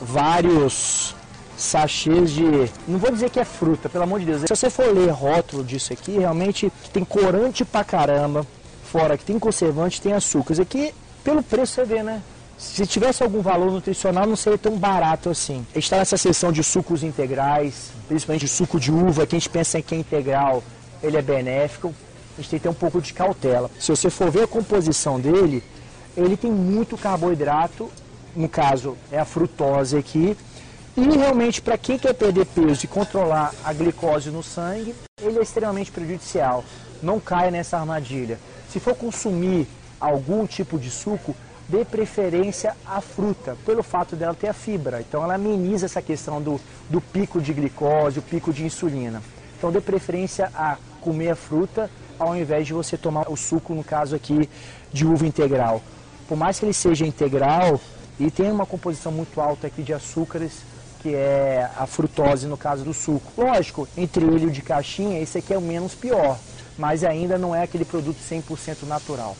vários sachês de. Não vou dizer que é fruta, pelo amor de Deus. Se você for ler rótulo disso aqui, realmente tem corante pra caramba. Fora que tem conservante, tem açúcar. Isso aqui, pelo preço, você vê, né? Se tivesse algum valor nutricional, não seria tão barato assim. A gente está nessa seção de sucos integrais, principalmente suco de uva, que a gente pensa que é integral, ele é benéfico. A gente tem que ter um pouco de cautela. Se você for ver a composição dele, ele tem muito carboidrato, no caso é a frutose aqui, e realmente para quem quer perder peso e controlar a glicose no sangue, ele é extremamente prejudicial. Não caia nessa armadilha. Se for consumir algum tipo de suco, dê preferência à fruta, pelo fato dela ter a fibra. Então ela ameniza essa questão do, do pico de glicose, o pico de insulina. Então dê preferência a comer a fruta ao invés de você tomar o suco, no caso aqui, de uva integral. Por mais que ele seja integral, e tem uma composição muito alta aqui de açúcares, que é a frutose no caso do suco. Lógico, entre ele e o de caixinha, esse aqui é o menos pior, mas ainda não é aquele produto 100% natural.